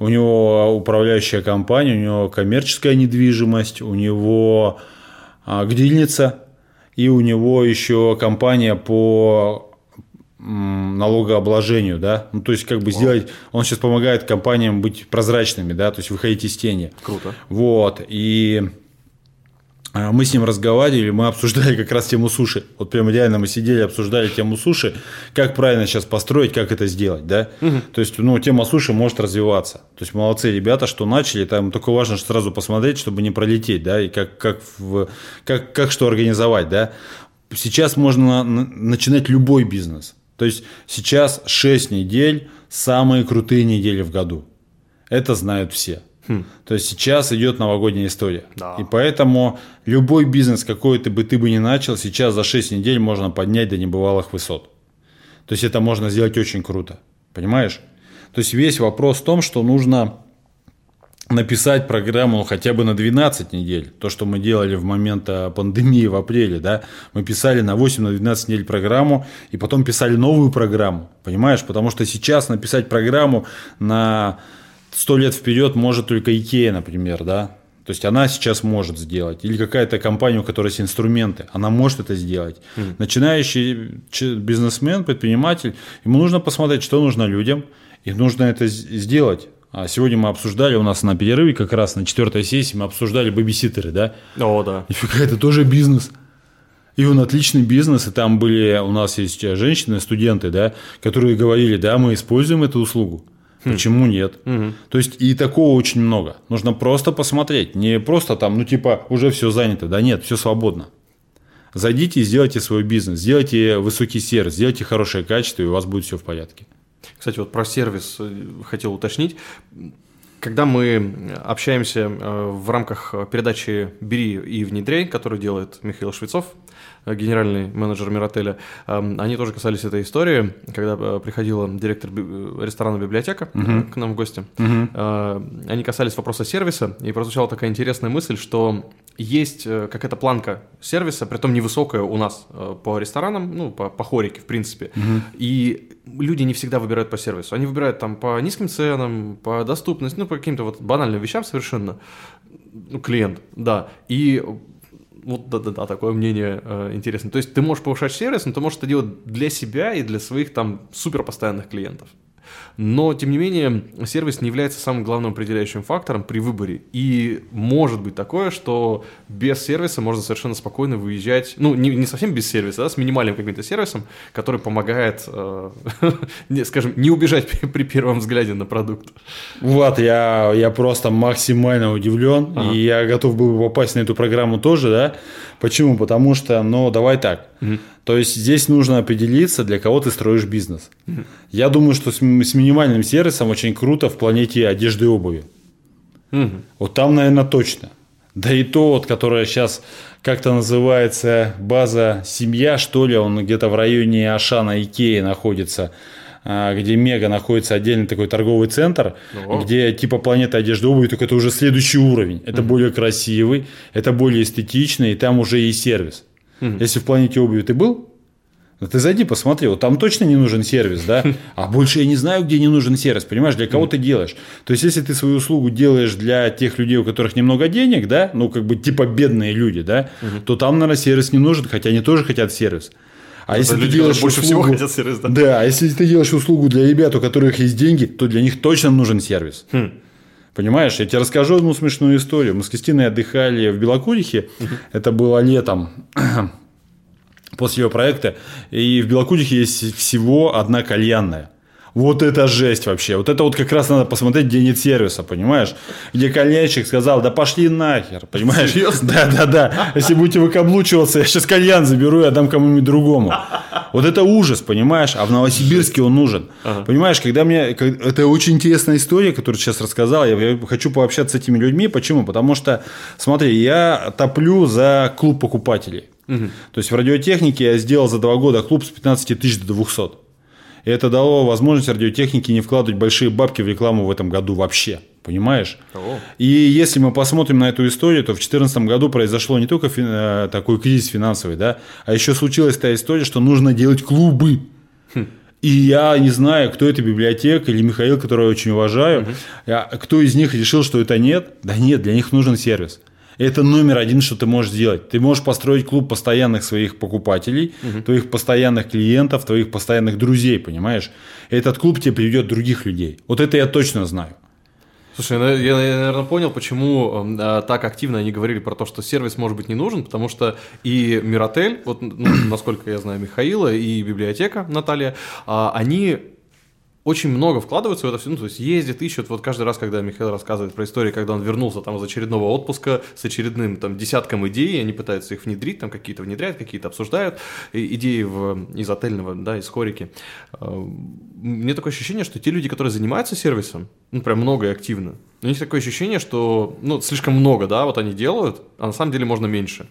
у него управляющая компания, у него коммерческая недвижимость, у него а, грильница, и у него еще компания по налогообложению, да, ну, то есть, как бы О. сделать, он сейчас помогает компаниям быть прозрачными, да, то есть, выходить из тени. Круто. Вот, и мы с ним разговаривали, мы обсуждали как раз тему суши. Вот прямо реально мы сидели, обсуждали тему суши, как правильно сейчас построить, как это сделать, да. Угу. То есть, ну, тема суши может развиваться. То есть, молодцы ребята, что начали, там только важно сразу посмотреть, чтобы не пролететь, да, и как, как, в, как, как что организовать, да. Сейчас можно начинать любой бизнес. То есть, сейчас 6 недель, самые крутые недели в году. Это знают все. Хм. То есть сейчас идет новогодняя история. Да. И поэтому любой бизнес, какой ты бы ты бы ни начал, сейчас за 6 недель можно поднять до небывалых высот. То есть это можно сделать очень круто. Понимаешь? То есть весь вопрос в том, что нужно написать программу хотя бы на 12 недель. То, что мы делали в момент э, пандемии в апреле, да, мы писали на 8 на 12 недель программу и потом писали новую программу. Понимаешь? Потому что сейчас написать программу на сто лет вперед может только Икея, например, да, то есть она сейчас может сделать. Или какая-то компания, у которой есть инструменты, она может это сделать. Mm. Начинающий бизнесмен, предприниматель, ему нужно посмотреть, что нужно людям, и нужно это сделать. А сегодня мы обсуждали у нас на перерыве, как раз на четвертой сессии, мы обсуждали бэбиситеры, да? О, да. Нифига, это тоже бизнес. И он отличный бизнес, и там были, у нас есть женщины, студенты, да, которые говорили, да, мы используем эту услугу. Хм. Почему нет? Угу. То есть и такого очень много. Нужно просто посмотреть. Не просто там, ну типа, уже все занято. Да нет, все свободно. Зайдите и сделайте свой бизнес, сделайте высокий сервис, сделайте хорошее качество, и у вас будет все в порядке. Кстати, вот про сервис э, хотел уточнить. Когда мы общаемся э, в рамках передачи «Бери и внедряй», которую делает Михаил Швецов, генеральный менеджер Миротеля, эм, они тоже касались этой истории, когда э, приходила директор э, ресторана библиотека uh-huh. к нам в гости. Uh-huh. Они касались вопроса сервиса, и прозвучала такая интересная мысль, что есть какая-то планка сервиса, при том невысокая у нас по ресторанам, ну, по, по хорике, в принципе. Uh-huh. И люди не всегда выбирают по сервису. Они выбирают там по низким ценам, по доступности, ну, по каким-то вот банальным вещам совершенно. Ну, клиент, да. И вот да-да-да, такое мнение э, интересно. То есть ты можешь повышать сервис, но ты можешь это делать для себя и для своих там супер постоянных клиентов. Но, тем не менее, сервис не является самым главным определяющим фактором при выборе. И может быть такое, что без сервиса можно совершенно спокойно выезжать, ну, не, не совсем без сервиса, да, с минимальным каким-то сервисом, который помогает, э, скажем, не убежать при, при первом взгляде на продукт. Вот, я, я просто максимально удивлен, ага. и я готов был бы попасть на эту программу тоже, да. Почему? Потому что, ну, давай так. Угу. То есть здесь нужно определиться, для кого ты строишь бизнес. Угу. Я думаю, что с, с минимальным сервисом очень круто в планете одежды и обуви. Угу. Вот там, наверное, точно. Да и то, вот, которое сейчас как-то называется база семья, что ли, он где-то в районе Ашана Икеи находится. а, где Мега находится отдельный такой торговый центр, Ого. где типа планета одежды обуви, только это уже следующий уровень. Это mm-hmm. более красивый, это более эстетичный, и там уже есть сервис. Mm-hmm. Если в планете обуви ты был, ну, ты зайди, посмотри, вот там точно не нужен сервис, да? А больше я не знаю, где не нужен сервис, понимаешь, для кого ты делаешь. То есть, если ты свою услугу делаешь для тех людей, у которых немного денег, да, ну, как бы типа бедные люди, да, то там, наверное, сервис не нужен, хотя они тоже хотят сервис. А если люди, ты делаешь больше услугу, всего хотят сервис, да? Да, а если ты делаешь услугу для ребят, у которых есть деньги, то для них точно нужен сервис. Хм. Понимаешь, я тебе расскажу одну смешную историю. Мы с Кристиной отдыхали в Белокурихе. Угу. Это было летом после его проекта. И в Белокурихе есть всего одна кальянная. Вот это жесть вообще. Вот это вот как раз надо посмотреть, где нет сервиса, понимаешь? Где кальянщик сказал, да пошли нахер, понимаешь? Да, да, да. Если будете выкаблучиваться, я сейчас кальян заберу и отдам кому-нибудь другому. Вот это ужас, понимаешь? А в Новосибирске он нужен. Ага. Понимаешь, когда мне... Это очень интересная история, которую сейчас рассказал. Я хочу пообщаться с этими людьми. Почему? Потому что, смотри, я топлю за клуб покупателей. Угу. То есть в радиотехнике я сделал за два года клуб с 15 тысяч до 200. И это дало возможность радиотехнике не вкладывать большие бабки в рекламу в этом году вообще. Понимаешь? О. И если мы посмотрим на эту историю, то в 2014 году произошло не только фин... Э, такой кризис финансовый, да, а еще случилась та история, что нужно делать клубы. Хм. И я не знаю, кто это библиотека или Михаил, которого я очень уважаю, угу. кто из них решил, что это нет. Да нет, для них нужен сервис. Это номер один, что ты можешь сделать. Ты можешь построить клуб постоянных своих покупателей, угу. твоих постоянных клиентов, твоих постоянных друзей, понимаешь? Этот клуб тебе приведет других людей. Вот это я точно знаю. Слушай, ну, я, я, наверное, понял, почему э, так активно они говорили про то, что сервис может быть не нужен, потому что и Миротель, вот, ну, насколько я знаю Михаила, и библиотека Наталья, э, они очень много вкладываются в это все, ну, то есть ездят, ищут, вот каждый раз, когда Михаил рассказывает про историю, когда он вернулся там из очередного отпуска с очередным там десятком идей, они пытаются их внедрить, там какие-то внедряют, какие-то обсуждают, идеи в, из отельного, да, из хорики. А, мне такое ощущение, что те люди, которые занимаются сервисом, ну, прям много и активно, у них такое ощущение, что, ну, слишком много, да, вот они делают, а на самом деле можно меньше.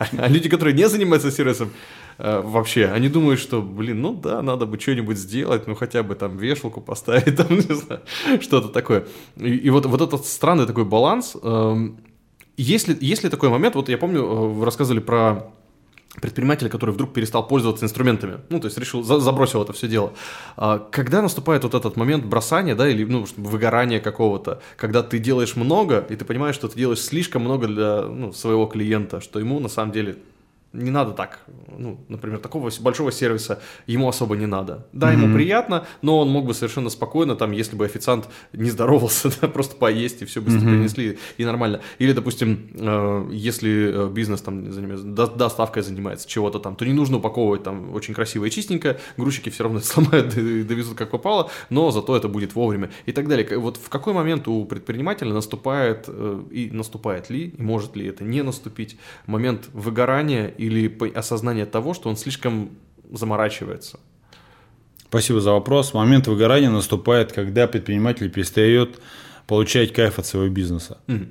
А люди, которые не занимаются сервисом, э, вообще, они думают, что, блин, ну да, надо бы что-нибудь сделать, ну хотя бы там вешалку поставить, там, не знаю, что-то такое. И, и вот, вот этот странный такой баланс. Э, если, если такой момент, вот я помню, э, вы рассказывали про предпринимателя, который вдруг перестал пользоваться инструментами, ну, то есть решил, за, забросил это все дело. А, когда наступает вот этот момент бросания, да, или, ну, выгорания какого-то, когда ты делаешь много, и ты понимаешь, что ты делаешь слишком много для ну, своего клиента, что ему на самом деле не надо так, ну, например, такого большого сервиса ему особо не надо. Да, mm-hmm. ему приятно, но он мог бы совершенно спокойно, там, если бы официант не здоровался, да, просто поесть и все быстро mm-hmm. принесли и нормально. Или, допустим, э, если э, бизнес там занимается, доставкой занимается чего-то там, то не нужно упаковывать там очень красиво и чистенько, грузчики все равно сломают и довезут как попало, но зато это будет вовремя и так далее. Вот в какой момент у предпринимателя наступает э, и наступает ли, и может ли это не наступить момент выгорания или осознание того, что он слишком заморачивается? Спасибо за вопрос. Момент выгорания наступает, когда предприниматель перестает получать кайф от своего бизнеса. Угу.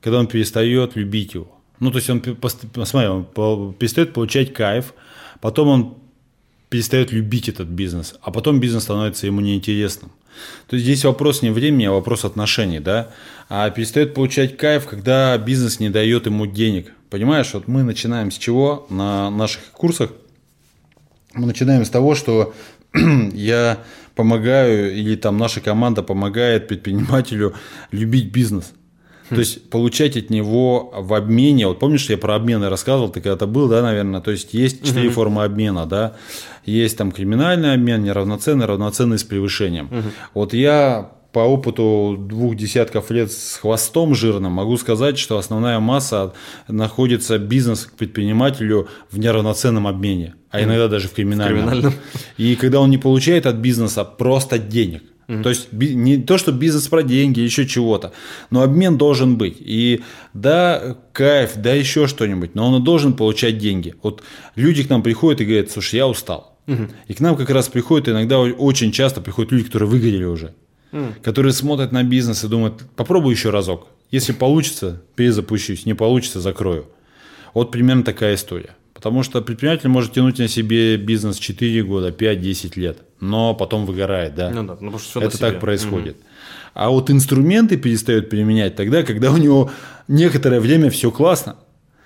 Когда он перестает любить его. Ну, то есть он, смотри, он перестает получать кайф, потом он перестает любить этот бизнес, а потом бизнес становится ему неинтересным. То есть здесь вопрос не времени, а вопрос отношений, да. А перестает получать кайф, когда бизнес не дает ему денег. Понимаешь, вот мы начинаем с чего на наших курсах? Мы начинаем с того, что я помогаю, или там наша команда помогает предпринимателю любить бизнес. То есть получать от него в обмене, вот помнишь, я про обмены рассказывал, ты когда-то был, да, наверное, то есть есть четыре угу. формы обмена, да, есть там криминальный обмен, неравноценный, равноценный с превышением. Угу. Вот я по опыту двух десятков лет с хвостом жирным могу сказать, что основная масса находится бизнес к предпринимателю в неравноценном обмене, а иногда даже в криминальном. в криминальном. И когда он не получает от бизнеса просто денег, Mm-hmm. То есть не то, что бизнес про деньги, еще чего-то, но обмен должен быть. И да, кайф, да еще что-нибудь, но он должен получать деньги. Вот люди к нам приходят и говорят, слушай, я устал. Mm-hmm. И к нам как раз приходят, иногда очень часто приходят люди, которые выгорели уже. Mm. Которые смотрят на бизнес и думают, попробую еще разок. Если получится, перезапущусь, не получится, закрою. Вот примерно такая история. Потому что предприниматель может тянуть на себе бизнес 4 года, 5-10 лет, но потом выгорает, да. Ну да, ну, потому что Это так происходит. Угу. А вот инструменты перестают применять тогда, когда у него некоторое время все классно.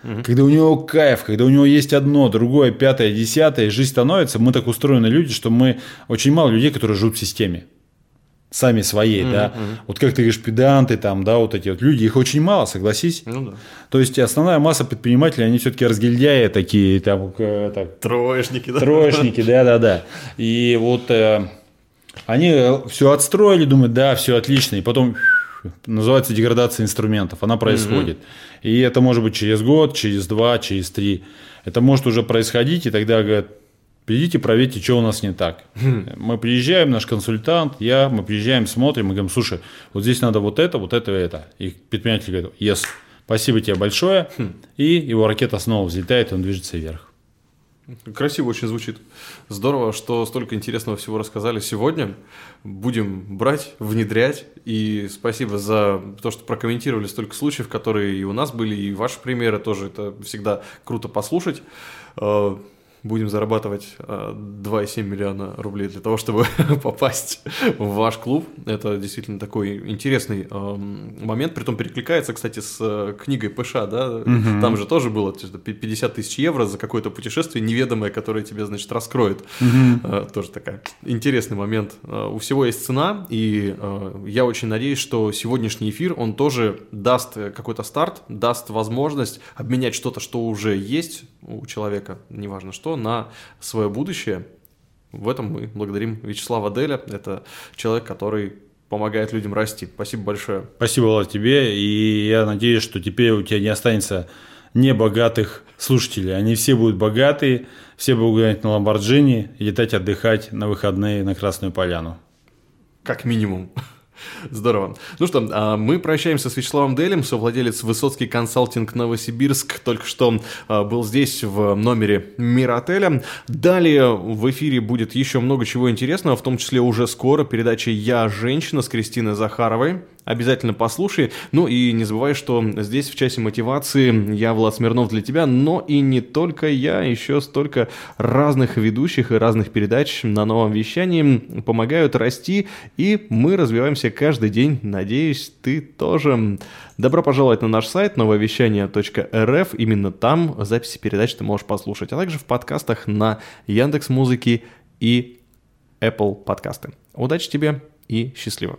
Угу. Когда у него кайф, когда у него есть одно, другое, пятое, десятое, жизнь становится, мы так устроены люди, что мы очень мало людей, которые живут в системе сами своей, mm-hmm. да. Вот как ты говоришь, педанты там, да, вот эти вот люди, их очень мало, согласись. Ну да. То есть основная масса предпринимателей, они все-таки разгильдяи такие, там, так, троечники, да. Троечники, да, да, да. И вот э, они все отстроили, думают, да, все отлично, и потом называется деградация инструментов, она происходит. Mm-hmm. И это может быть через год, через два, через три. Это может уже происходить, и тогда говорят, Придите, проверьте, что у нас не так. Хм. Мы приезжаем, наш консультант, я, мы приезжаем, смотрим, и говорим, слушай, вот здесь надо вот это, вот это и это. И предприниматель говорит, yes, спасибо тебе большое. Хм. И его ракета снова взлетает, и он движется вверх. Красиво очень звучит. Здорово, что столько интересного всего рассказали сегодня. Будем брать, внедрять. И спасибо за то, что прокомментировали столько случаев, которые и у нас были, и ваши примеры тоже. Это всегда круто послушать. Будем зарабатывать 2,7 э, миллиона рублей для того, чтобы попасть в ваш клуб. Это действительно такой интересный эм, момент. Притом перекликается, кстати, с э, книгой ПШ, да? Угу. Там же тоже было 50 тысяч евро за какое-то путешествие неведомое, которое тебе, значит, раскроет. Угу. Тоже такая интересный момент. У всего есть цена, и я очень надеюсь, что сегодняшний эфир, он тоже даст какой-то старт, даст возможность обменять что-то, что уже есть у человека, неважно что, на свое будущее. В этом мы благодарим Вячеслава Деля. Это человек, который помогает людям расти. Спасибо большое. Спасибо, Влад, тебе. И я надеюсь, что теперь у тебя не останется небогатых слушателей. Они все будут богатые, все будут гонять на Ламборджини летать отдыхать на выходные на Красную Поляну. Как минимум. Здорово. Ну что, а, мы прощаемся с Вячеславом Делем, совладелец Высоцкий консалтинг Новосибирск. Только что а, был здесь в номере Миротеля. Далее в эфире будет еще много чего интересного, в том числе уже скоро передача «Я женщина» с Кристиной Захаровой. Обязательно послушай. Ну и не забывай, что здесь в часе мотивации я, Влад Смирнов, для тебя, но и не только я, еще столько разных ведущих и разных передач на новом вещании помогают расти, и мы развиваемся каждый день. Надеюсь, ты тоже. Добро пожаловать на наш сайт нововещание.рф. Именно там записи передач ты можешь послушать, а также в подкастах на Яндекс Музыки и Apple подкасты. Удачи тебе и счастливо!